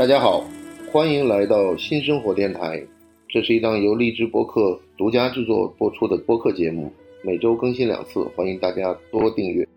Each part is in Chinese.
大家好，欢迎来到新生活电台。这是一档由荔枝播客独家制作播出的播客节目，每周更新两次，欢迎大家多订阅。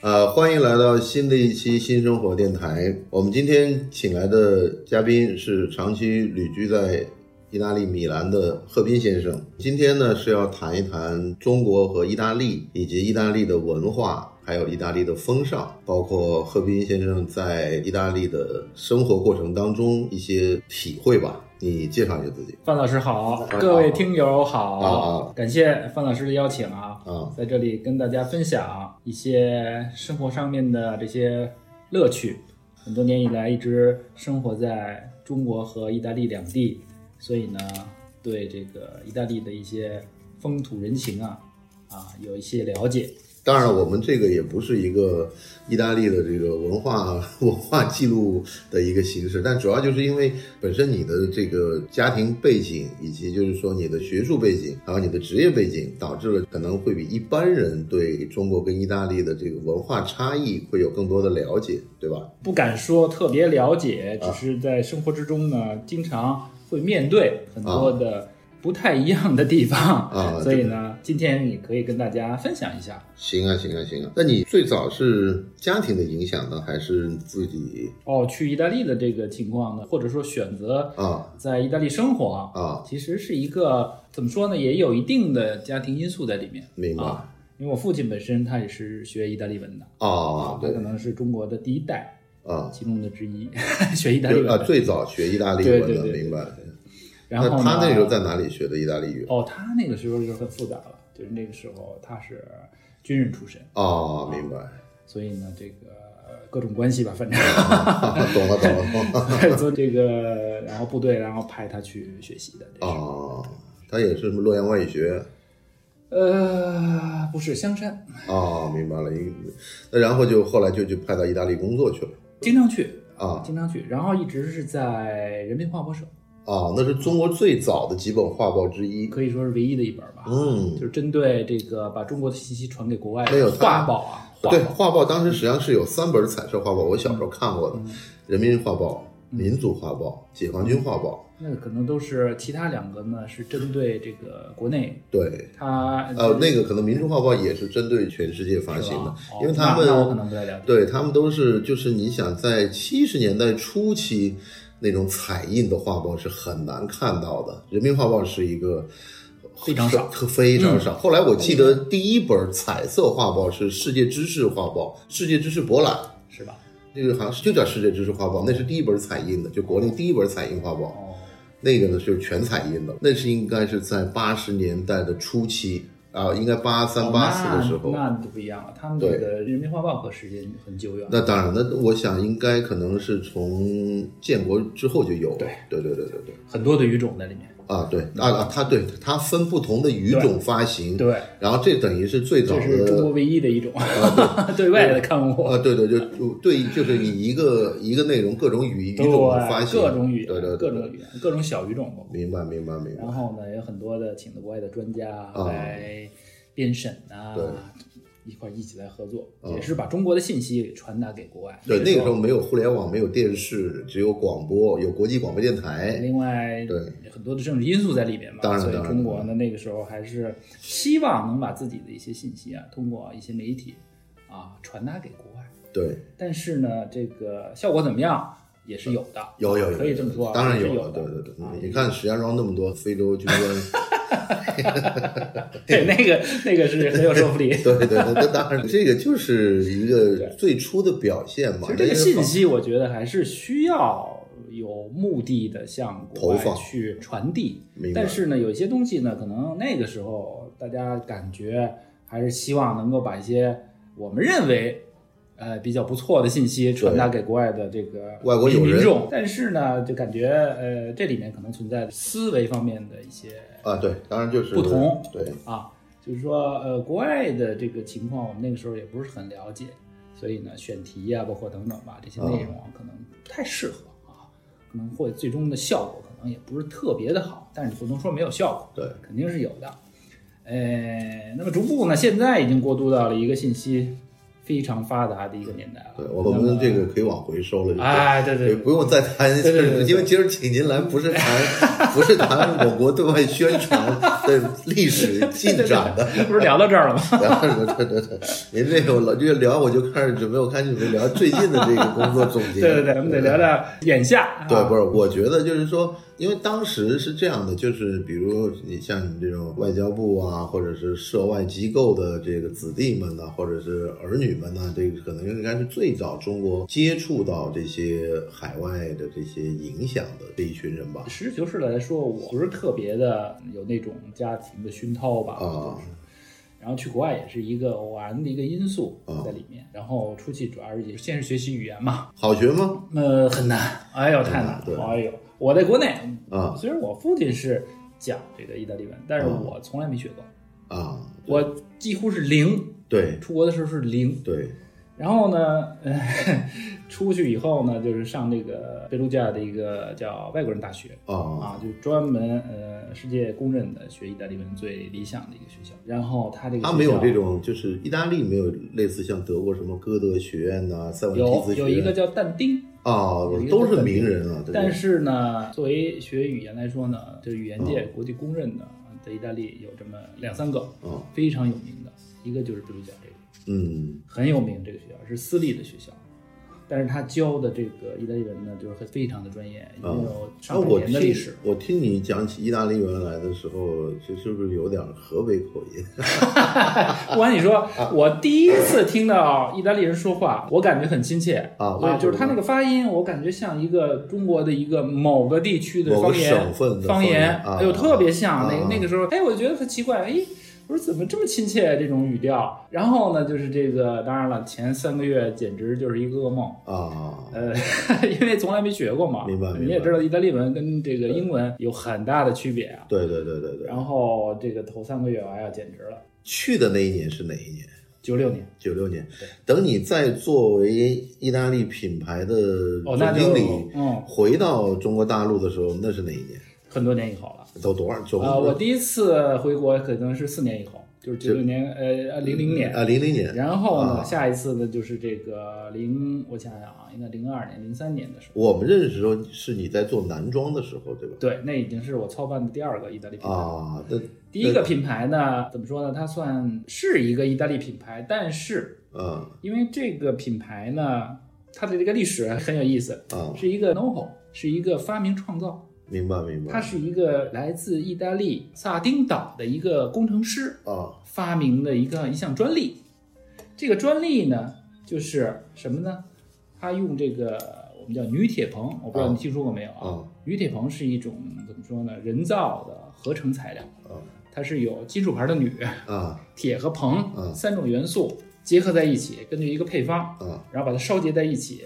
呃，欢迎来到新的一期新生活电台。我们今天请来的嘉宾是长期旅居在意大利米兰的贺斌先生。今天呢是要谈一谈中国和意大利，以及意大利的文化，还有意大利的风尚，包括贺斌先生在意大利的生活过程当中一些体会吧。你介绍一下自己。范老师好，各位听友好，啊感谢范老师的邀请啊，啊在这里跟大家分享一些生活上面的这些乐趣。很多年以来一直生活在中国和意大利两地，所以呢，对这个意大利的一些风土人情啊啊有一些了解。当然，我们这个也不是一个意大利的这个文化 文化记录的一个形式，但主要就是因为本身你的这个家庭背景，以及就是说你的学术背景，还有你的职业背景，导致了可能会比一般人对中国跟意大利的这个文化差异会有更多的了解，对吧？不敢说特别了解，只是在生活之中呢，经常会面对很多的不太一样的地方啊 所以呢，今天也可以跟大家分享一下。行啊，行啊，行啊。那你最早是家庭的影响呢，还是自己哦，去意大利的这个情况呢，或者说选择啊在意大利生活啊？其实是一个怎么说呢，也有一定的家庭因素在里面。明白啊，因为我父亲本身他也是学意大利文的啊？对他可能是中国的第一代啊，其中的之一，学意大利文啊，文。最早学意大利文的，明白。然后他那时候在哪里学的意大利语？哦，他那个时候就很复杂了，就是那个时候他是军人出身，哦，明白，所以呢，这个呃各种关系吧，反正 懂了，懂了。做这个，然后部队，然后派他去学习的。哦，他也是什么洛阳外语学？呃，不是香山，哦，明白了。一，那然后就后来就就派到意大利工作去了。经常去，啊经常去，然后一直是在人民画报社，啊，那是中国最早的几本画报之一。可以说是唯一的一本吧。嗯就是针对这个把中国的信息传给国外的画报啊，画对，画报当时实际上是有三本彩色画报，我小时候看过的，嗯人民画报、民族画报、解放军画报。那可能都是其他两个呢，是针对这个国内，对，它呃，那个可能民族画报也是针对全世界发行的，哦因为他们我可能不太了解。对他们都是，就是你想在七十年代初期那种彩印的画报是很难看到的，人民画报是一个非常少非常少。后来我记得第一本彩色画报是世界知识画报，世界知识博览，是吧？那个好像是就叫世界知识画报，那是第一本彩印的，就国内第一本彩印画报。哦，那个呢是全彩印的，那是应该是在八十年代的初期啊，应该八三八四的时候。哦那那就不一样了。他们这个人民画报和时间很久远。那当然，那我想应该可能是从建国之后就有了。对对对对对对很多的语种在里面。啊，对啊啊，它对它分不同的语种发行，对，然后这等于是最早这是中国唯一的一种 对外的刊物。啊，对对，就就对，就是以一个一个内容各种语语对种发行，各种语言，对对对各种语言，各种小语种。明白明白明白然后呢，有很多的请的国外的专家啊来编审啊对，一块儿一起来合作，啊也是把中国的信息传达给国外。对，那个时候没有互联网，没有电视，只有广播，有国际广播电台。另外，对很多的政治因素在里面嘛，所以中国呢那个时候还是希望能把自己的一些信息啊，通过一些媒体啊传达给国外。对，但是呢，这个效果怎么样也是有的，有有有，可以这么说啊当然有是有的。对对对，啊。你看石家庄那么多非洲军官，对，那个那个是很有说服力。对对对，那当然这个就是一个最初的表现嘛。其实这个信息，我觉得还是需要有目的的向国外投放。去传递。但是呢，有一些东西呢，可能那个时候大家感觉还是希望能够把一些我们认为呃比较不错的信息传达给国外的这个外国民众。但是呢，就感觉呃这里面可能存在思维方面的一些啊，对，当然就是不同。对，啊，就是说，呃，国外的这个情况，我们那个时候也不是很了解，所以呢，选题呀、包括等等吧，这些内容啊，可能不太适合啊，可能会最终的效果可能也不是特别的好，但是你不能说没有效果，对，肯定是有的。呃，那么逐步呢，现在已经过渡到了一个信息非常发达的一个年代了。对，我们这个可以往回收了，哎，对对，不用再谈，因为今儿请您来不是谈，不是谈我国对外宣传的历史进展的，不是聊到这儿了吗？聊对对对，您这个老越聊，我就开始准备，我开始准备聊最近的这个工作总结。对对对，我们得聊聊眼下。对，不是，我觉得就是说。因为当时是这样的，就是比如你像你这种外交部啊，或者是涉外机构的这个子弟们呢，或者是儿女们呢，这个可能应该是最早中国接触到这些海外的这些影响的这一群人吧。实事求是的来说，我不是特别的有那种家庭的熏陶吧。啊。然后去国外也是一个偶然的一个因素在里面，然后出去主要是也先是学习语言嘛。好学吗？呃，很难，哎呦，太难了，哎呦。我在国内啊，虽然我父亲是讲这个意大利文，但是我从来没学过啊，我几乎是零。对，出国的时候是零。对。然后呢，出去以后呢，就是上那个贝鲁加的一个叫外国人大学啊啊，就专门呃世界公认的学意大利文最理想的一个学校。然后他这个他没有这种，就是意大利没有类似像德国什么歌德学院呐、塞万提斯学院，有有一个叫但丁啊，都是名人啊。但是呢，作为学语言来说呢，就是语言界国际公认的，在意大利有这么两三个啊，非常有名的，一个就是贝鲁加这个。嗯，很有名，这个学校是私立的学校，但是他教的这个意大利文呢，就是很非常的专业，已经有上百年的历史。我听你讲起意大利文来的时候，这是不是有点河北口音？不管你说，我第一次听到意大利人说话，我感觉很亲切啊，就是他那个发音，我感觉像一个中国的一个某个地区的方言，方言，哎呦，特别像那那个时候，哎，我觉得很奇怪，哎。我说怎么这么亲切这种语调？然后呢，就是这个，当然了，前三个月简直就是一个噩梦啊！呃，因为从来没学过嘛，明白？你也知道，意大利文跟这个英文有很大的区别啊。对对对对对。然后这个头三个月，哎呀，简直了！去的那一年是哪一年？九六年。九六年。等你再作为意大利品牌的总经理，嗯，回到中国大陆的时候，那是哪一年？很多年以后了。都多少？九啊，我第一次回国可能是四年以后，就是九六年，呃，零零年啊，零零年。然后呢，下一次呢就是这个零，我想想啊，应该零二年、零三年的时候。我们认识的时候是你在做男装的时候，对吧？对，那已经是我操办的第二个意大利品牌啊。第一个品牌呢，怎么说呢？它算是一个意大利品牌，但是，嗯，因为这个品牌呢，它的这个历史很有意思啊，是一个 know-how，是一个发明创造。明白明白，他是一个来自意大利萨丁岛的一个工程师啊，发明的一个一项专利。这个专利呢，就是什么呢？他用这个我们叫铝铁硼，我不知道你听说过没有啊？铝铁硼是一种怎么说呢？人造的合成材料啊，它是有金属牌的铝啊、铁和硼三种元素结合在一起，根据一个配方啊，然后把它烧结在一起，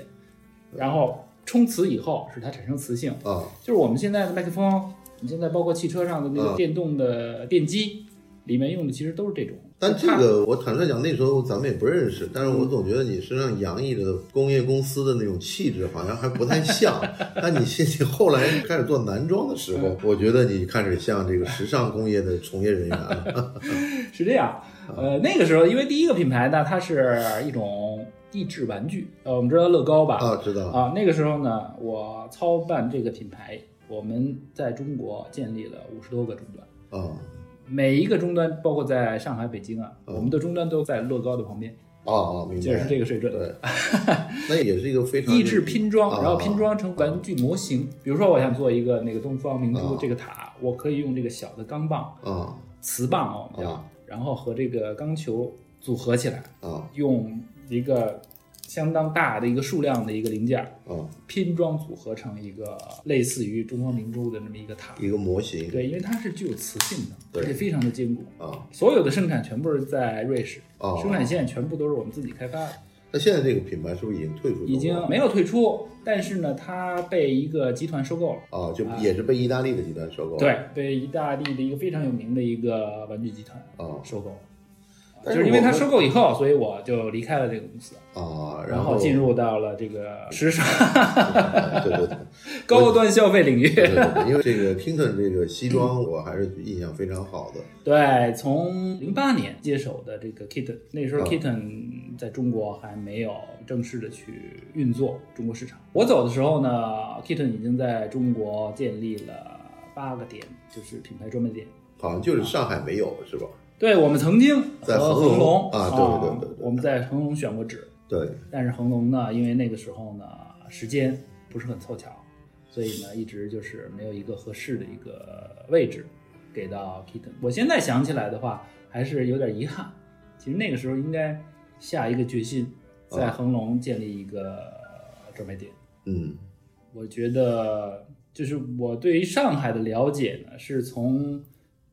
然后。冲磁以后使它产生磁性啊，就是我们现在的麦克风，你现在包括汽车上的那个电动的电机，里面用的其实都是这种。但这个我坦率讲，那时候咱们也不认识，但是我总觉得你身上洋溢着工业公司的那种气质，好像还不太像。但你现你后来开始做男装的时候，我觉得你开始像这个时尚工业的从业人员了。是这样，呃，那个时候因为第一个品牌呢，它是一种。益智玩具，呃，我们知道乐高吧？啊，知道啊。那个时候呢，我操办这个品牌，我们在中国建立了五十多个终端啊，每一个终端，包括在上海、北京啊，我们的终端都在乐高的旁边。哦哦，明白，就是这个水准。对，那也是一个非常 益智拼装，然后拼装成玩具模型。比如说，我想做一个那个东方明珠这个塔，我可以用这个小的钢棒啊，磁棒啊，我们叫，然后和这个钢球组合起来啊，用。一个相当大的一个数量的一个零件，啊，拼装组合成一个类似于东方明珠的那么一个塔，一个模型。对，因为它是具有磁性的，而且非常的坚固啊。所有的生产全部是在瑞士，啊，生产线全部都是我们自己开发的。那现在这个品牌是不是已经退出？已经没有退出，但是呢，它被一个集团收购了。啊，就也是被意大利的集团收购了。对，被意大利的一个非常有名的一个玩具集团啊收购了。就是因为它收购以后，所以我就离开了这个公司啊，然后进入到了这个 时尚，对对对，高端消费领域。对对，因为这个 Kington 这个西装，我还是印象非常好的。对，从零八年接手的这个 Kitten，那时候 Kitten 在中国还没有正式的去运作中国市场。我走的时候呢，Kitten 已经在中国建立了八个点，就是品牌专卖店。好像就是上海没有是吧？对我们曾经在恒隆隆啊对对对对对我们在恒隆选过址，对，但是恒隆呢，因为那个时候呢时间不是很凑巧，所以呢一直就是没有一个合适的一个位置给到 Kitten。我现在想起来的话，还是有点遗憾。其实那个时候应该下一个决心，在恒隆建立一个专卖店。嗯我觉得就是我对于上海的了解呢，是从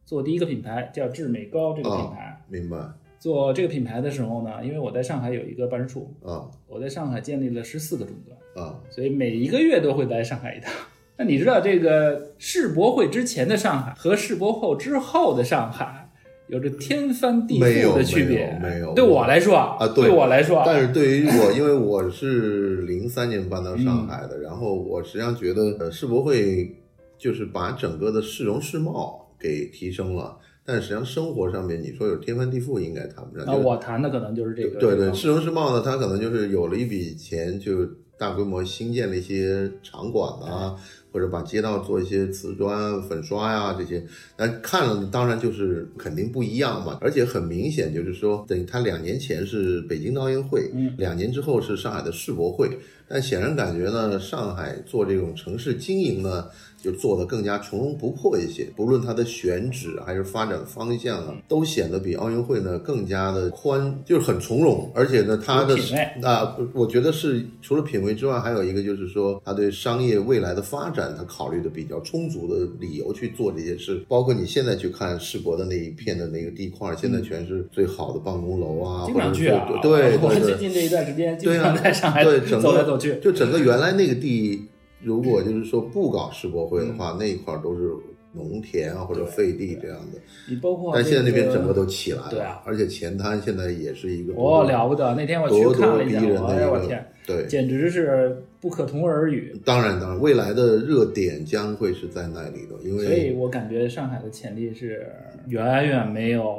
做第一个品牌叫致美高这个品牌。明白做这个品牌的时候呢，因为我在上海有一个办事处，啊我在上海建立了十四个终端，啊所以每一个月都会来上海一趟。那你知道这个世博会之前的上海和世博后之后的上海有着天翻地覆的区别？没有没有对我来说啊对对我来说，但是对于我，因为我是零三年搬到上海的，然后我实际上觉得，呃，世博会就是把整个的市容市貌给提升了，但实际上生活上面，你说有天翻地覆，应该谈不上。那我谈的可能就是这个。对对，市容市貌呢，它可能就是有了一笔钱，就大规模新建了一些场馆啊，或者把街道做一些瓷砖、粉刷呀、这些，但看了当然就是肯定不一样嘛，而且很明显就是说，等于他两年前是北京的奥运会，嗯两年之后是上海的世博会，但显然感觉呢，上海做这种城市经营呢。就做的更加从容不迫一些，不论它的选址还是发展方向啊，都显得比奥运会呢更加的宽，就是很从容。而且呢，它的啊，我觉得是除了品味之外，还有一个就是说，它对商业未来的发展，它考虑的比较充足的理由去做这些事。包括你现在去看世博的那一片的那个地块，现在全是最好的办公楼啊，经或者是常去啊，对我对对，最近这一段时间经常在上海对整个走来走去。就整个原来那个地，如果就是说不搞世博会的话，那一块儿都是农田啊或者废地这样的。你包括但现在那边整个都起来了，对啊而且前滩现在也是一个哦，了不得！那天我去看了一下，哎呀，我天，对。简直是不可同日而语。当然，当然，未来的热点将会是在那里的，因为所以我感觉上海的潜力是远远没有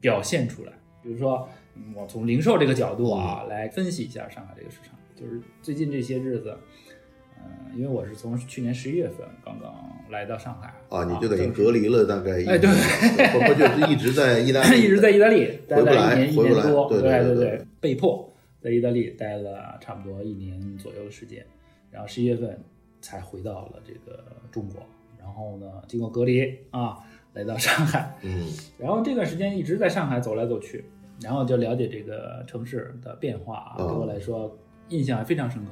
表现出来。比如说，嗯我从零售这个角度啊、嗯来分析一下上海这个市场，就是最近这些日子，嗯、因为我是从去年十一月份刚刚来到上海啊，你就等于正式隔离了大概一哎对年，不不就是 一直在意大利，一直在意大利待了一年一年多，对对对对对，被迫在意大利待了差不多一年左右的时间，然后十一月份才回到了这个中国，然后呢，经过隔离啊，来到上海，嗯然后这段时间一直在上海走来走去，然后就了解这个城市的变化啊，嗯对我来说印象还非常深刻。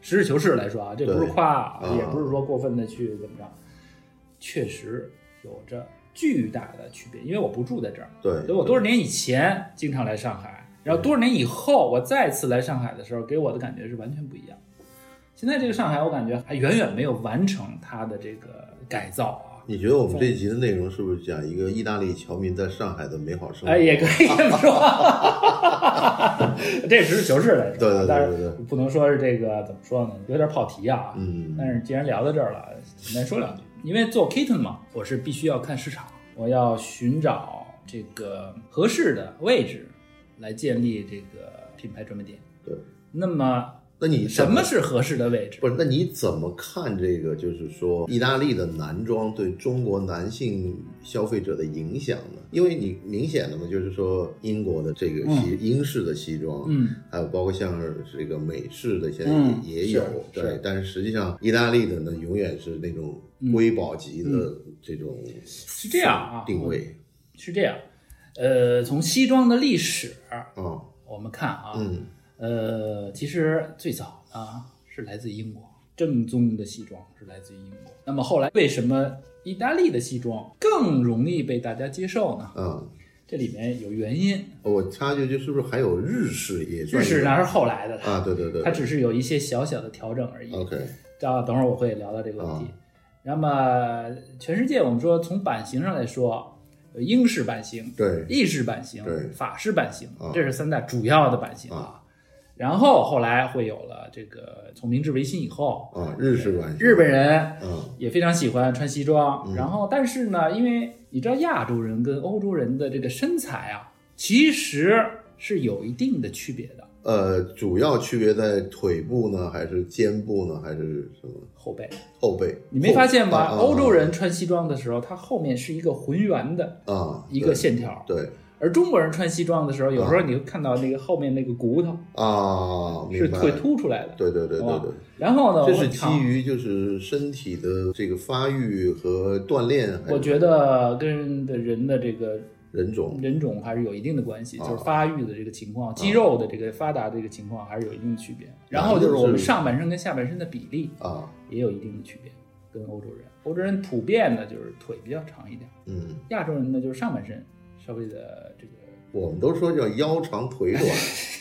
实事求是来说啊，这不是夸，嗯也不是说过分的去怎么着，确实有着巨大的区别。因为我不住在这儿，对所以我多少年以前经常来上海，然后多少年以后我再次来上海的时候，给我的感觉是完全不一样。现在这个上海，我感觉还远远没有完成它的这个改造啊。你觉得我们这一集的内容是不是讲一个意大利侨民在上海的美好生活？哎，也可以这么说，这实事求是来说，对对对但是对对不能说是这个怎么说呢，有点跑题啊。嗯但是既然聊到这儿了，简单说两句。因为做 kitten 嘛，我是必须要看市场，我要寻找这个合适的位置来建立这个品牌专卖店。对，那么那你什么是合适的位置？不是？那你怎么看这个？就是说，意大利的男装对中国男性消费者的影响呢？因为你明显的嘛，就是说英国的这个西、英式的西装，嗯，还有包括像这个美式的，现在嗯也,、也有。对但是实际上，意大利的呢，永远是那种瑰宝级的这种是这样啊定位是这样，呃，从西装的历史嗯，我们看啊，嗯呃，其实最早啊是来自英国，正宗的西装是来自于英国。那么后来为什么意大利的西装更容易被大家接受呢？嗯，这里面有原因。我插一句，就是不是还有日式也日式那是后来的，啊？对对对，它只是有一些小小的调整而已。OK 啊，等会儿我会聊到这个问题。啊那么全世界我们说从版型上来说，有英式版型、对意式版型对、法式版型啊，这是三大主要的版型啊。然后后来会有了这个从明治维新以后，啊，日式版型日本人嗯也非常喜欢穿西装。然后但是呢，因为你知道亚洲人跟欧洲人的这个身材啊，其实是有一定的区别的。呃，主要区别在腿部呢，还是肩部呢，还是什么后背，后背？你没发现吗？欧洲人穿西装的时候，它后面是一个浑圆的啊，一个线条，对而中国人穿西装的时候，有时候你会看到那个后面那个骨头啊，是腿凸出来的。对对对对对，然后呢，这是基于就是身体的这个发育和锻炼，我觉得跟的人的这个人种。人种还是有一定的关系，啊。就是发育的这个情况、肌肉的这个发达的这个情况还是有一定的区别。然后就是我们上半身跟下半身的比例啊，也有一定的区别，跟欧洲人。欧洲人普遍的就是腿比较长一点，嗯，亚洲人呢就是上半身稍微的这个，我们都说叫腰长腿短，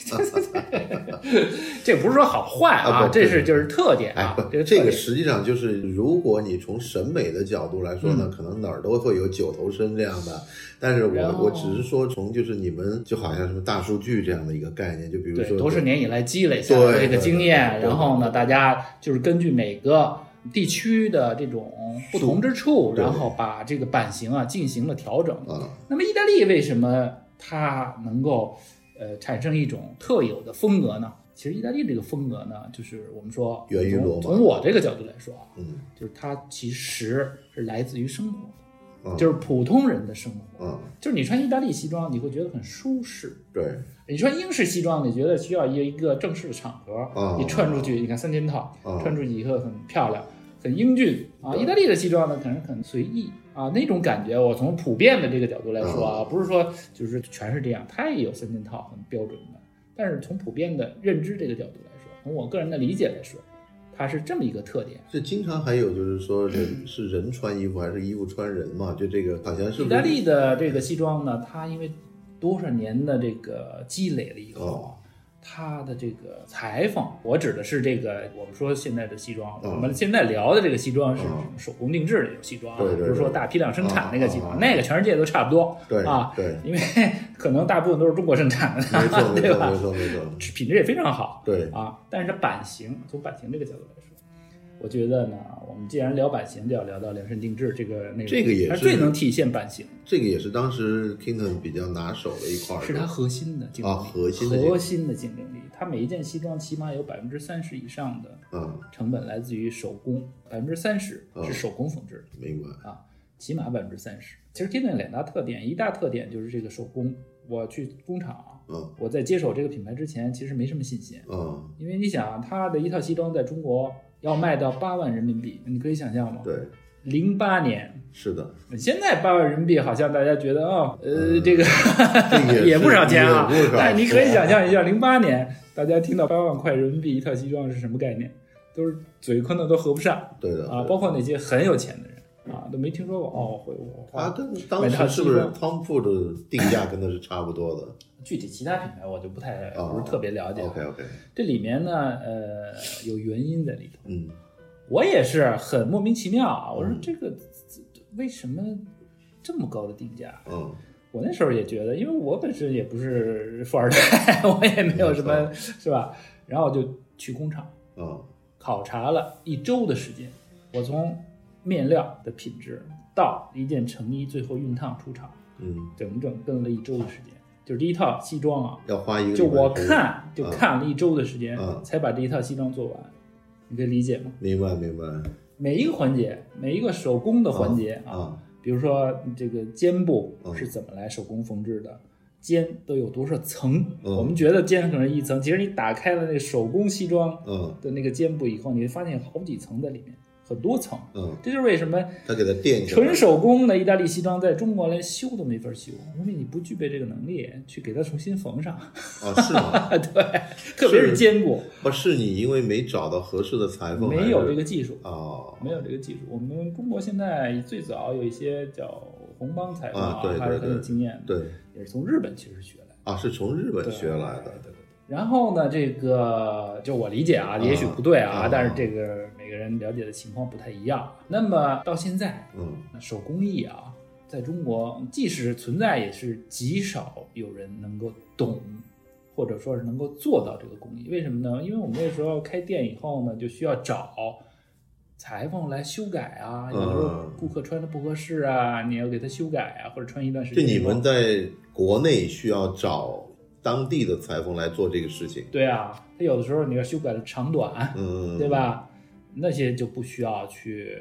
这不是说好坏啊，啊这是就是特点哎啊，，不这个这个实际上就是，如果你从审美的角度来说嗯。呢，可能哪儿都会有九头身这样的。但是我我只是说，从就是你们就好像什么大数据这样的一个概念，就比如说多少年以来积累下来的这个经验，然后呢，大家就是根据每个地区的这种不同之处，然后把这个版型啊进行了调整。啊，那么意大利为什么它能够呃产生一种特有的风格呢？其实意大利这个风格呢，就是我们说从源于罗马。从我这个角度来说啊，嗯。就是它其实是来自于生活就是普通人的生活。嗯，就是你穿意大利西装，你会觉得很舒适。对。你穿英式西装，你觉得需要一个正式的场合，啊你穿出去，你看三件套，啊穿出去以后很漂亮，很英俊啊。意大利的西装呢，可能很随意啊，那种感觉，我从普遍的这个角度来说啊，不是说就是全是这样，它也有三件套很标准的，但是从普遍的认知这个角度来说，从我个人的理解来说，它是这么一个特点。这经常还有就是说人是人穿衣服还是衣服穿人嘛？就这个好像是是意大利的这个西装呢，它因为多少年的这个积累了以后它的这个裁缝，我指的是这个我们说现在的西装，嗯。我们现在聊的这个西装是嗯。手工定制的西装不是说大批量生产那个西嗯装，嗯。那个全世界都差不多对啊，对，因为可能大部分都是中国生产的，对吧？错没？错没错，品质也非常好，对。啊，但是版型从版型这个角度来说，我觉得呢，我们既然聊版型，就要聊到量身定制这个内容，这个也它是最能体现版型。这个也是当时 Kington 比较拿手的一块儿，是它核心的竞争力，啊核心核心的竞争力。它每一件西装起码有百分之三十以上的嗯，成本来自于手工，百分之三十嗯是手工缝制明白，啊，起码百分之三十。其实 Kinton 两大特点，一大特点就是这个手工。我去工厂，嗯我在接手这个品牌之前，其实没什么信心，嗯，因为你想啊，它的一套西装在中国要卖到八万人民币，你可以想象吗？对，零八年。是的，现在八万人民币好像大家觉得哦，呃，嗯这个这 也不少钱啊。但是你可以想象一下，零八年大家听到八万块人民币一套西装是什么概念？都是嘴可能都合不上对的啊，包括那些很有钱的人啊，都没听说过哦，会我花。他跟当时是不是西装 Tom Ford 的定价跟他是差不多的 具体其他品牌我就不太哦不是特别了解。？OK OK，这里面呢，呃，有原因在里头。嗯我也是很莫名其妙啊，我说嗯这个为什么这么高的定价？嗯我那时候也觉得，因为我本身也不是富二代，我也没有什么，是吧？然后我就去工厂嗯考察了一周的时间，我从面料的品质到一件成衣最后熨烫出厂，嗯，整整跟了一周的时间。就是第一套西装啊，要花一个就我看就看了一周的时间，嗯才把这一套西装做完。你可以理解吗？明白明白每一个环节，每一个手工的环节啊，啊比如说这个肩部嗯是怎么来手工缝制的，肩都有多少层？嗯我们觉得肩可能一层，其实你打开了那个手工西装嗯的那个肩部以后，你会发现有好几层在里面，很多层。嗯，这就是为什么他给他垫纯手工的意大利西装在中国连修都没法修，因为你不具备这个能力去给它重新缝上。啊是吗？对，特别是坚固，不是你因为没找到合适的裁缝，没有这个个技术。哦，没有这个技术。我们中国现在最早有一些叫红帮裁缝啊对对还是很有经验的，对也是从日本其实学来的。啊是从日本学来的对对对然后呢，这个就我理解啊，也许不对啊，啊但是这个每个人了解的情况不太一样。那么到现在，嗯手工艺啊，在中国即使存在，也是极少有人能够懂，或者说是能够做到这个工艺。为什么呢？因为我们那时候开店以后呢，就需要找裁缝来修改啊，有时候嗯顾客穿的不合适啊，你要给他修改啊，或者穿一段时间就。你们在国内需要找当地的裁缝来做这个事情。对啊，他有的时候你要修改的长短，嗯，对？吧？那些就不需要去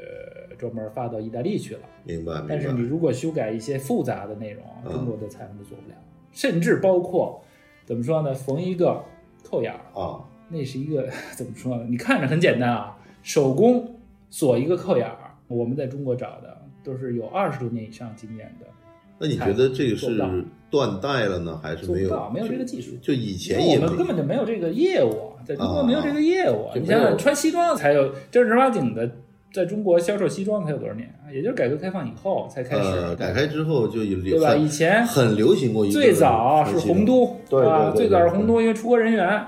专门发到意大利去了。明白，明白。但是你如果修改一些复杂的内容，嗯中国的裁缝都做不了，甚至包括怎么说呢？缝一个扣眼儿，啊，那是一个 怎么说呢？你看着很简单啊，手工锁一个扣眼儿，我们在中国找的都是有二十多年以上经验的，那你觉得这个是断代了呢，还是没有没有这个技术。就以前也我们根本就没有这个业务，在中国没有这个业务。啊你想想，穿西装才有正儿八经的，在中国销售西装才有多少年啊？也就是改革开放以后才开始。呃，改开之后就有对吧？很以前很流行过一个最早是洪都，对对吧？最早是洪都，因为出国人员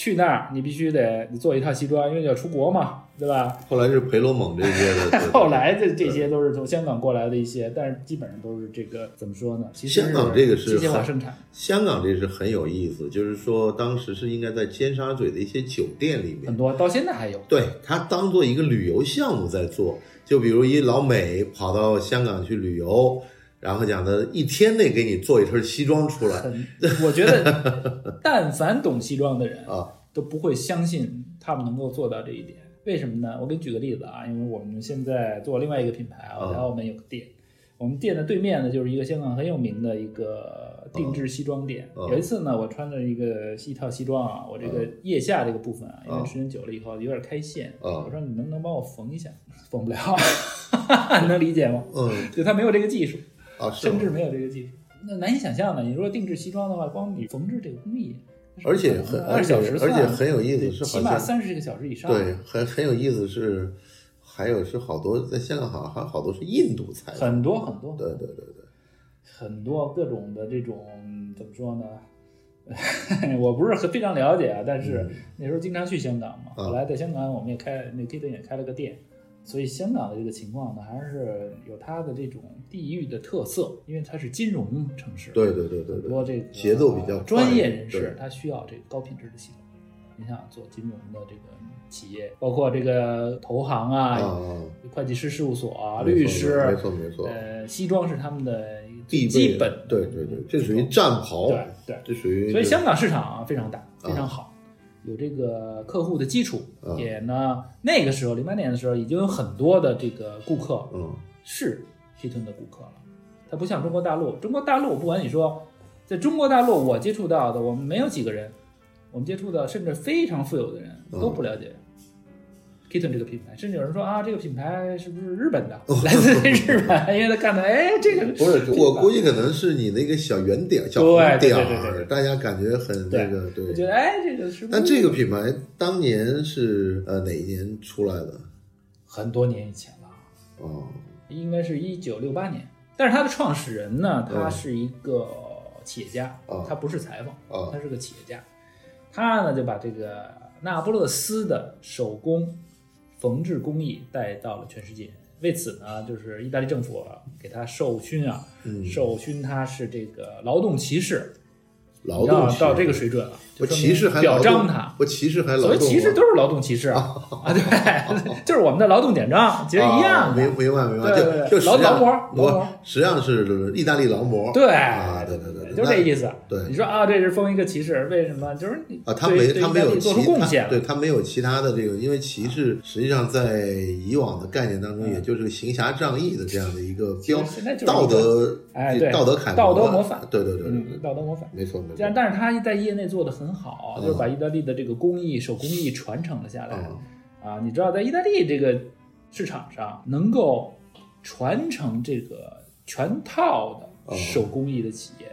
去那儿，你必须得你做一套西装，因为要出国嘛，对吧？后来是培罗蒙这些的，后来的这些都是从香港过来的一些，但是基本上都是这个怎么说呢？其实香港这个是机械化生产，香港这是很有意思，就是说当时是应该在尖沙咀的一些酒店里面很，多到现在还有。对它当做一个旅游项目在做，就比如一老美跑到香港去旅游，然后讲的一天内给你做一身西装出来，我觉得，但凡懂西装的人啊，都不会相信他们能够做到这一点。为什么呢？我给你举个例子啊，因为我们现在做另外一个品牌啊，啊在澳门有个店，我们店的对面呢就是一个香港很有名的一个定制西装店。啊有一次呢，我穿着一个一套西装啊，我这个腋下这个部分啊，因啊为时间久了以后有点开线，啊我说你能不能帮我缝一下？缝不了，你 能理解吗？嗯就他没有这个技术。啊，甚至没有这个技术，那难以想象的。你如果定制西装的话，光你缝制这个工艺，而且很二十小时而且而且很有意思得起码三十个小时以上。对，很很有意思是，还有是好多在香港好像还有好多是印度菜，很多很多对对对对，很多各种的这种怎么说呢？我不是很非常了解啊，但是那时候经常去香港嘛。后来在香港我们也开那 Kitten 也开了个店，所以香港的这个情况呢，还是有它的这种地域的特色，因为它是金融城市。对对对对很多，这个节奏比较专业人士，他需要这个高品质的系统。你想做金融的这个企业，包括这个投行啊、啊，会计师事务所啊、律师，没错没错，呃，西装是他们的基本的对对对，这属于战袍，对对。这属于所以香港市场非常大，啊非常好，有这个客户的基础，啊。也呢那个时候零八年的时候已经有很多的这个顾客嗯。是 Kitton 的顾客了。它不像中国大陆，中国大陆不管你说，在中国大陆我接触到的，我们没有几个人，我们接触到甚至非常富有的人嗯。都不了解 Kitton 这个品牌，甚至有人说啊，这个品牌是不是日本的，来自于日本，因为他看到哎这个不是，我估计可能是你那个小圆点、小红点儿，大家感觉很那个我对。觉得哎这个是但这个品牌当年是呃哪一年出来的？很多年以前了。哦，应该是一九六八年。但是它的创始人呢，他嗯是一个企业家，哦他不是裁缝，哦他是个企业家。他呢就把这个那不勒斯的手工缝制工艺带到了全世界。为此呢，就是意大利政府给他授勋啊，嗯授勋他是这个劳动骑士，劳动士到这个水准了，我就说明骑士还表彰他。我骑士还劳所动所，谓骑士都是劳动骑士啊，啊，对，就是我们的劳动典章，其实一样的。啊明明白明白，就就劳劳模劳不模实际上是意大利劳模，对啊，对对对，就这意思。对你说啊，这是封一个骑士，为什么？就是你啊，他对没他没有做出贡献，对他没有其他的这个，因为骑士实际上在以往的概念当中，也就是个行侠仗义的这样的一个标道德哎对道德楷模道德模范对对对道德模范。没错没错但但是他在业内做的很好，嗯就是把意大利的这个工艺、手工艺传承了下来。啊啊，你知道，在意大利这个市场上，能够传承这个全套的手工艺的企业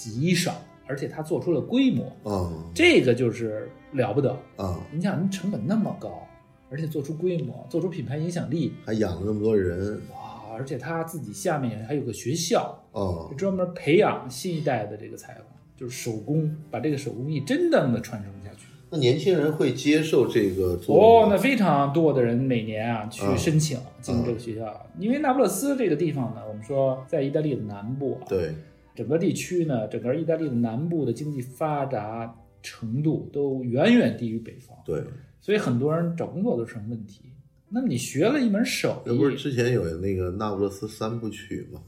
极少，而且它做出了规模，啊这个就是了不得。啊，你想，你成本那么高，而且做出规模，做出品牌影响力，还养了那么多人哇！而且他自己下面还有个学校，啊就专门培养新一代的这个裁缝，就是手工，把这个手工艺真正的传承下去。那年轻人会接受这个做哦，那非常多的人每年啊去啊申请进入这个学校，因为那不勒斯这个地方呢，我们说在意大利的南部啊，对整个地区呢，整个意大利的南部的经济发达程度都远远低于北方，对所以很多人找工作都成问题。那么你学了一门手艺那不是，之前有那个那不勒斯三部曲吗？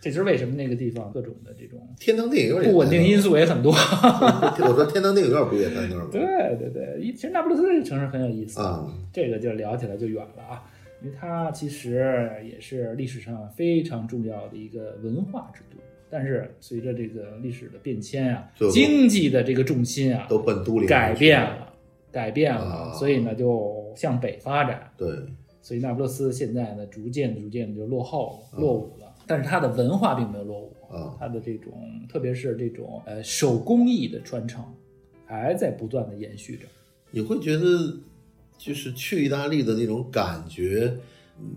这就是为什么那个地方各种的这种天堂电影院不稳定因素也很多。我说天堂电影院不也在那儿吗？对对对，一其实那不勒斯这个城市很有意思啊，这个就聊起来就远了啊，因为它其实也是历史上非常重要的一个文化之都。但是随着这个历史的变迁啊经济的这个重心啊都奔都灵改变了，改变了，啊所以呢就向北发展。对，所以那不勒斯现在呢，逐渐逐渐地就落后啊了、落伍了。但是它的文化并没有落伍啊它的这种，特别是这种呃手工艺的传承，还在不断的延续着。你会觉得就是去意大利的那种感觉，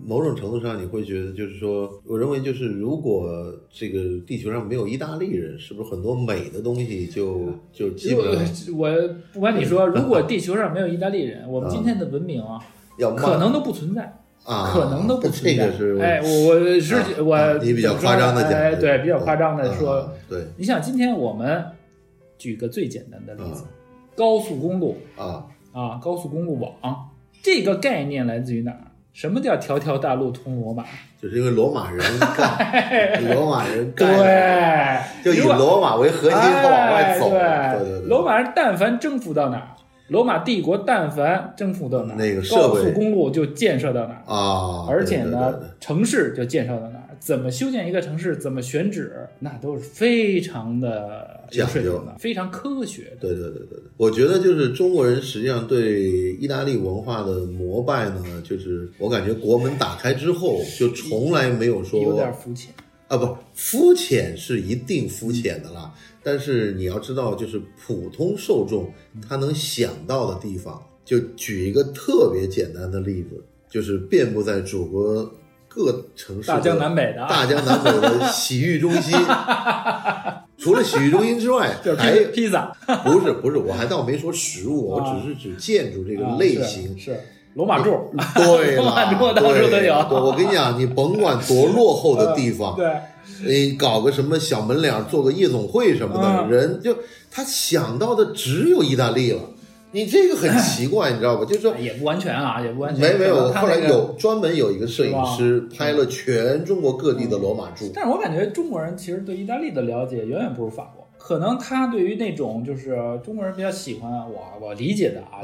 某种程度上你会觉得就是说，我认为就是如果这个地球上没有意大利人，是不是很多美的东西就就基本上我不管你说，如果地球上没有意大利人，我们今天的文明啊，要可能都不存在。啊，可能都不存在。这个是哎，我我是、啊我、啊你比较夸张的讲哎，对，比较夸张的说，啊对。你想今天我们举个最简单的例子，啊。高速公路啊。啊，高速公路网这个概念来自于哪儿？什么叫条条大路通罗马？就是因为罗马人干，罗马人干，对，就以罗马为核心，他往外走，哎对对对，罗马人但凡征服到哪儿，罗马帝国但凡征服到哪儿，那个高速公路就建设到哪儿。啊，而且呢，对对对城市就建设到哪儿，怎么修建一个城市，怎么选址，那都是非常的讲究的，非常科学的。对对对对对，我觉得就是中国人实际上对意大利文化的膜拜呢，就是我感觉国门打开之后，就从来没有说有点肤浅。啊，不，肤浅是一定肤浅的啦。但是你要知道，就是普通受众他能想到的地方，就举一个特别简单的例子，就是遍布在祖国各城市大江南北的啊大江南北的洗浴中心。除了洗浴中心之外，就是还有披萨不是不是，我还倒没说食物，我啊只是指建筑这个啊类型。是是罗马柱，对罗马了，柱到处都有。对我跟你讲，你甭管多落后的地方，对，你搞个什么小门脸，做个夜总会什么的，嗯人就他想到的只有意大利了。你这个很奇怪，你知道吧？就是说，也不完全啊，也不完全。没没有，后来有专门有一个摄影师拍了全中国各地的罗马柱。但是我感觉中国人其实对意大利的了解远远不如法国。可能他对于那种就是中国人比较喜欢我我理解的啊，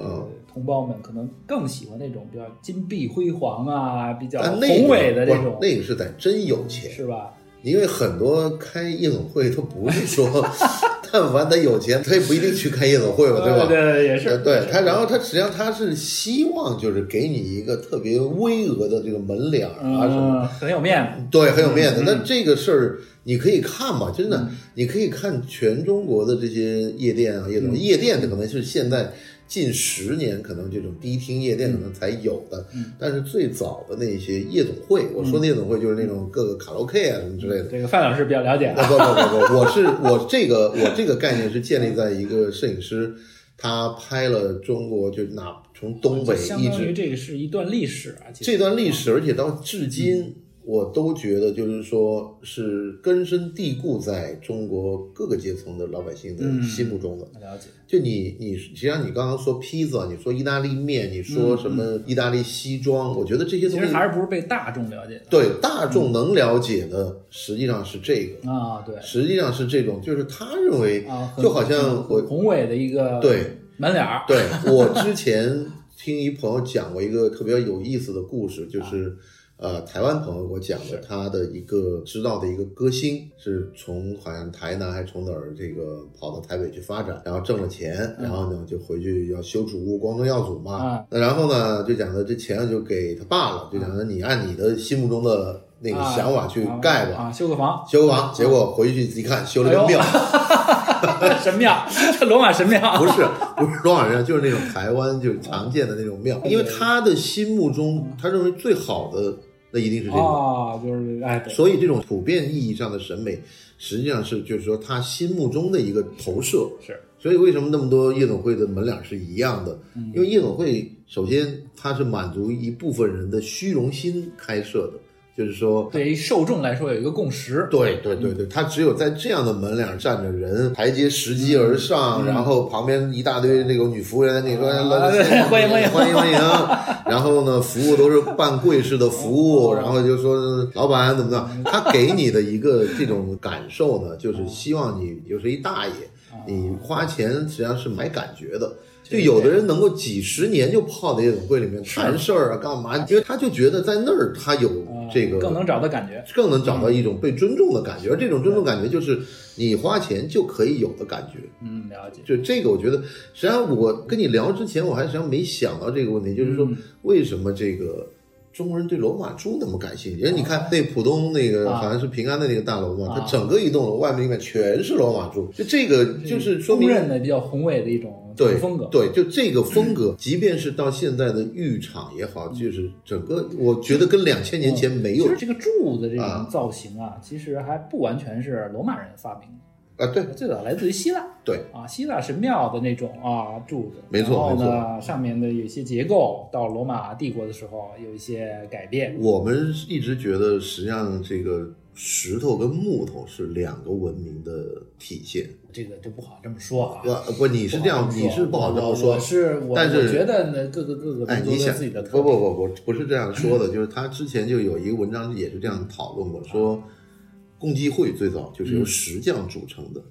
同胞们可能更喜欢那种比较金碧辉煌啊、比较宏伟的这种，那个是得真有钱，是吧？因为很多开夜总会，他不是说，但凡他有钱，他也不一定去开夜总会吧，对吧？对对，也是。呃对他，然后他实际上他是希望就是给你一个特别巍峨的这个门脸啊什么，嗯，很有面子。对，很有面子。那这个事儿你可以看嘛，真的，你可以看全中国的这些夜店啊，夜总会，夜店的可能是现在近十年可能这种迪厅夜店可能才有的，但是最早的那些夜总会，我说的夜总会就是那种各个卡拉 OK 啊什么之类的。这个范老师比较了解不啊。不不不，我是我这个我这个概念是建立在一个摄影师，他拍了中国就哪从东北相一直当于这个是一段历史啊，这段历史，而且到至今，我都觉得就是说是根深蒂固在中国各个阶层的老百姓的心目中的。了解。就你你实际上你刚刚说披萨，你说意大利面，你说什么意大利西装，我觉得这些东西其实还是不是被大众了解的对大众能了解的，实际上是这个。啊？对实际上是这种，就是他认为啊，就好像我宏伟的一个对门脸儿。对我 之前听一朋友讲过一个特别有意思的故事，就是呃台湾朋友给我讲的，他的一个知道的一个歌星是从好像台南还是从哪儿这个跑到台北去发展，然后挣了钱，然后呢就回去要修主屋、光宗耀祖嘛啊。那然后呢就讲的这钱就给他爸了，就讲的你按你的心目中的那个啊想法去盖吧。啊，修个房，修个房，结果回去一看，修了个庙，神庙，罗马神庙。不是不是罗马人，就是那种台湾就是常见的那种庙，因为他的心目中，他认为最好的那一定是这种，啊，就是哎，对，所以这种普遍意义上的审美，实际上是就是说他心目中的一个投射。是。所以为什么那么多夜总会的门脸是一样的？嗯。因为夜总会首先它是满足一部分人的虚荣心开设的，就是说对于受众来说有一个共识。对对对对，他只有在这样的门脸站着人，台阶拾级而上，然后旁边一大堆那个女服务员在那里说啊来欢迎欢迎。欢迎欢迎，然后呢，服务都是半跪式的服务，然后就说老板怎么样，他给你的一个这种感受呢，就是希望你就是一大爷，你花钱实际上是买感觉的。就有的人能够几十年就泡在夜总会里面谈事儿啊，干嘛？因为他就觉得在那儿他有这个更能找到感觉。更能找到一种被尊重的感觉，而这种尊重感觉就是你花钱就可以有的感觉。嗯，了解。就这个，我觉得实际上我跟你聊之前，我还实际上没想到这个问题，就是说为什么这个中国人对罗马柱那么感兴趣？因为你看那浦东那个好像是平安的那个大楼嘛，它整个一栋楼外面里面全是罗马柱，就这个就是说明公认的比较宏伟的一种对风格。对，就这个风格，即便是到现在的浴场也好，就是整个我觉得跟两千年前没有其实这个柱子这种造型啊，其实还不完全是罗马人发明的。啊，对，最早来自于希腊，对啊，希腊神庙的那种啊柱子，没错然后呢，上面的有一些结构，到罗马帝国的时候有一些改变。我们一直觉得，实际上这个石头跟木头是两个文明的体现。这个就不好这么说啊。不不，你是这样，你是不好这么说。我是我，但是我觉得呢，各个各个哎，民有自己的特不不不不，不是这样说的，就是他之前就有一个文章也是这样讨论过，说共济会最早就是由石匠组成的，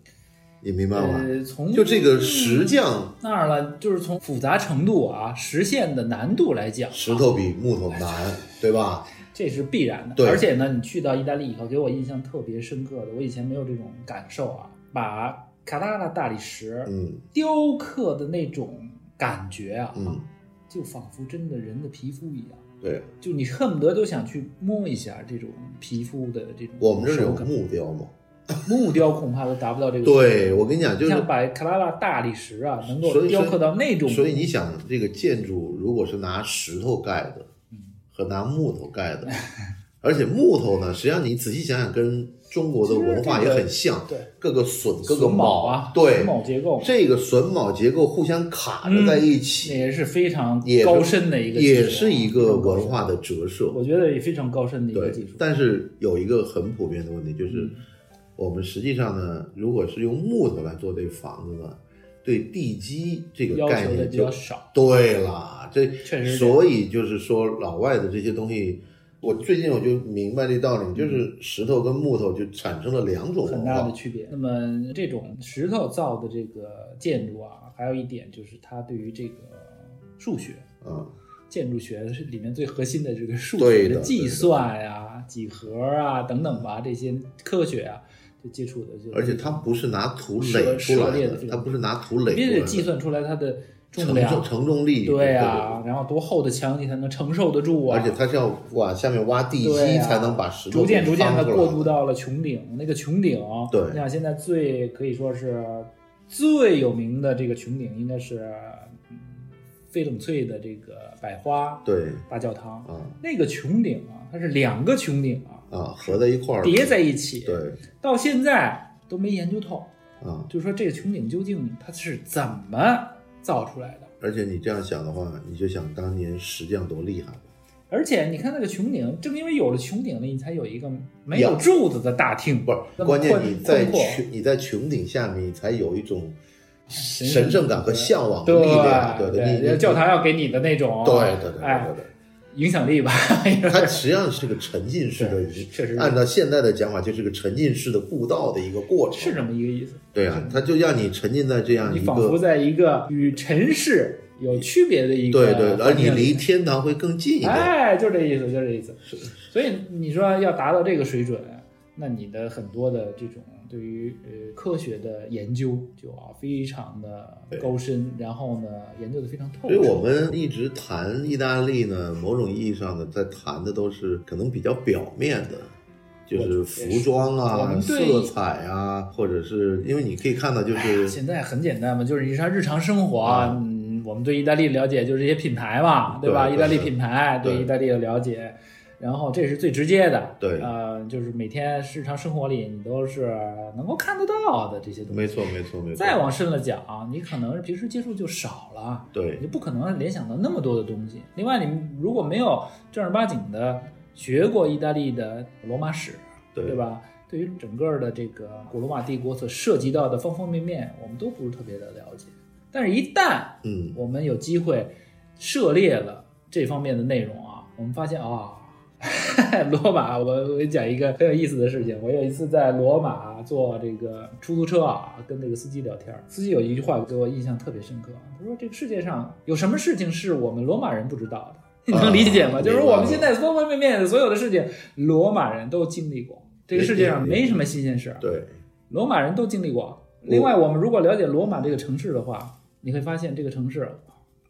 你明白吗？呃，从就这个石匠，当然了，就是从复杂程度啊，实现的难度来讲，石头比木头难，对吧？这是必然的。而且呢，你去到意大利以后，给我印象特别深刻的，我以前没有这种感受啊，把卡拉拉大理石嗯雕刻的那种感觉啊，嗯，就仿佛真的人的皮肤一样，对，就你恨不得都想去摸一下这种皮肤的这种我们这儿有木雕嘛。木雕恐怕都达不到这个。对，我跟你讲，就是像把卡拉拉大理石啊，能够雕刻到那种，所以你想，这个建筑如果是拿石头盖的，嗯和拿木头盖的，而且木头呢，实际上你仔细想想，跟中国的文化也很像，对各个榫、各个卯啊，对榫，卯结构，这个榫卯结构互相卡着在一起，那也是非常也高深的一个技术，也是一个文化的折射。我觉得也非常高深的一个技术，。但是有一个很普遍的问题，就是嗯我们实际上呢，如果是用木头来做这个房子呢，对地基这个概念就比较少。对了，这确实所以就是说，老外的这些东西，我最近我就明白这道理，就是石头跟木头就产生了两种很大的。区别。那么这种石头造的这个建筑啊，还有一点就是它对于这个数学、啊，建筑学是里面最核心的这个数学对的计算呀、几何啊等等吧，这些科学啊，就接触的就而且它不是拿土垒出来的它不是拿土垒必须得计算出来它的重承量。重，承重力，对啊，然后多厚的墙你才能承受得住啊，而且它是要往下面挖地基啊才能把石头逐渐逐渐的的过渡到了穹顶，那个穹顶，对。你想现在最可以说是最有名的这个穹顶，应该是嗯翡冷翠的这个百花对。大教堂，啊。那个穹顶啊，它是两个穹顶啊啊合在一块儿，叠在一起，对。到现在都没研究透，啊，就是说这个穹顶究竟它是怎么造出来的。而且你这样想的话，你就想当年石匠多厉害吧？而且你看那个穹顶，正因为有了穹顶了，你才有一个没有柱子的大厅，不是，关键你在穹你在穹顶下面，你才有一种神神圣感和向往力量，对对教堂要给你的那种。对对对对影响力吧，对，它实际上是个沉浸式的，确实按照现在的讲法，就是个沉浸式的步道的一个过程。是这么一个意思。对啊，它就让你沉浸在这样一你仿佛在一个与尘世有区别的一个对对，而你离天堂会更近一点。哎，就这意思，就这意思。所以你说要达到这个水准，那你的很多的这种对于呃科学的研究就啊非常的高深，然后呢研究的非常透彻。所以我们一直谈意大利呢，某种意义上呢，在谈的都是可能比较表面的，就是服装啊、色彩啊，或者是因为你可以看到，就是现在很简单嘛，就是你像日常生活，啊嗯，我们对意大利了解就是这些品牌嘛，对吧？对对意大利品牌对对意大利的了解，然后这是最直接的，对呃，就是每天日常生活里你都是能够看得到的这些东西。没错没错没错。再往深了讲，你可能平时接触就少了，对你不可能联想到那么多的东西。另外，你如果没有正儿八经的学过意大利的罗马史，对对吧？对于整个的这个古罗马帝国所涉及到的方方面面，我们都不是特别的了解。但是，一旦嗯我们有机会涉猎了这方面的内容啊，我们发现啊，罗马，我我给你讲一个很有意思的事情。我有一次在罗马坐这个出租车啊，跟这个司机聊天，司机有一句话给我印象特别深刻，他说：“这个世界上有什么事情是我们罗马人不知道的？” 你能理解吗？啊就是我们现在方方面面的所有的事情，罗马人都经历过。这个世界上没什么新鲜事儿，对，罗马人都经历过。另外，我们如果了解罗马这个城市的话，你会发现这个城市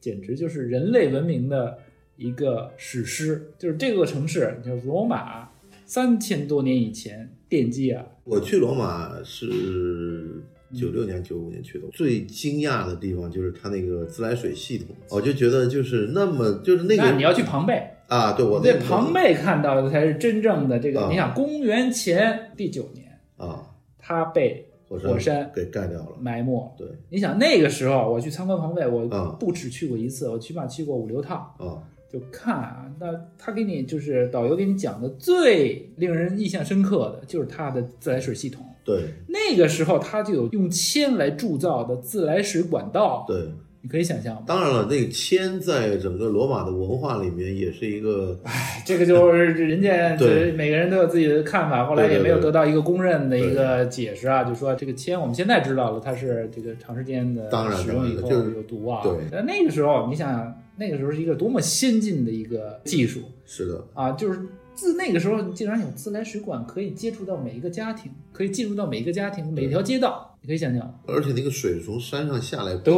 简直就是人类文明的一个史诗。就是这座城市，就是罗马，三千多年以前奠基啊。我去罗马是九六年、九五年去的，最惊讶的地方就是它那个自来水系统，我就觉得就是那么就是那个那你要去庞贝，啊，对我在那庞贝看到的才是真正的这个。啊你想，公元前第九年，啊，它被火火山给盖掉了，埋没了。对你想那个时候我去参观庞贝，我啊不止去过一次，我起码去过五六趟。啊，就看啊，那他给你就是导游给你讲的最令人印象深刻的就是它的自来水系统。对那个时候他就有用铅来铸造的自来水管道，对。你可以想象？当然了，那个铅在整个罗马的文化里面也是一个哎，这个就是人家 对这每个人都有自己的看法，后来也没有得到一个公认的一个解释啊，就说这个铅我们现在知道了，它是这个长时间的当然使用以后有毒啊。对但那个时候你想想，那个时候是一个多么先进的一个技术。是的，啊，就是自那个时候竟然有自来水管可以接触到每一个家庭，可以进入到每一个家庭、每条街道，你可以想象。而且那个水从山上下来，对，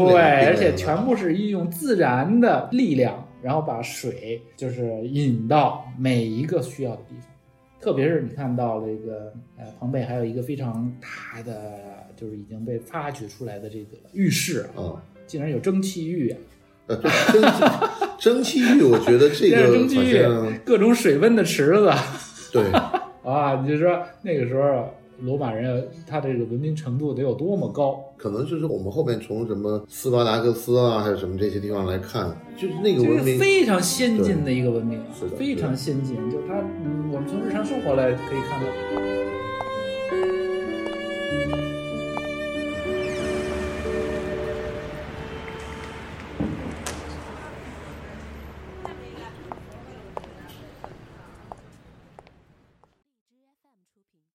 而且全部是运用自然的力量，然后把水就是引到每一个需要的地方。特别是你看到了一个呃庞贝还有一个非常大的，就是已经被发掘出来的这个浴室啊，啊。竟然有蒸汽浴啊，蒸汽 蒸汽浴，我觉得这这个 蒸汽浴各种水温的池子。对 啊，你就说那个时候罗马人他这个文明程度得有多么高？可能就是我们后面从什么斯巴达克斯啊，还是什么这些地方来看，就是那个就是文明，非常先进的一个文明啊是的，非常先进。就是它，嗯，我们从日常生活来可以看到。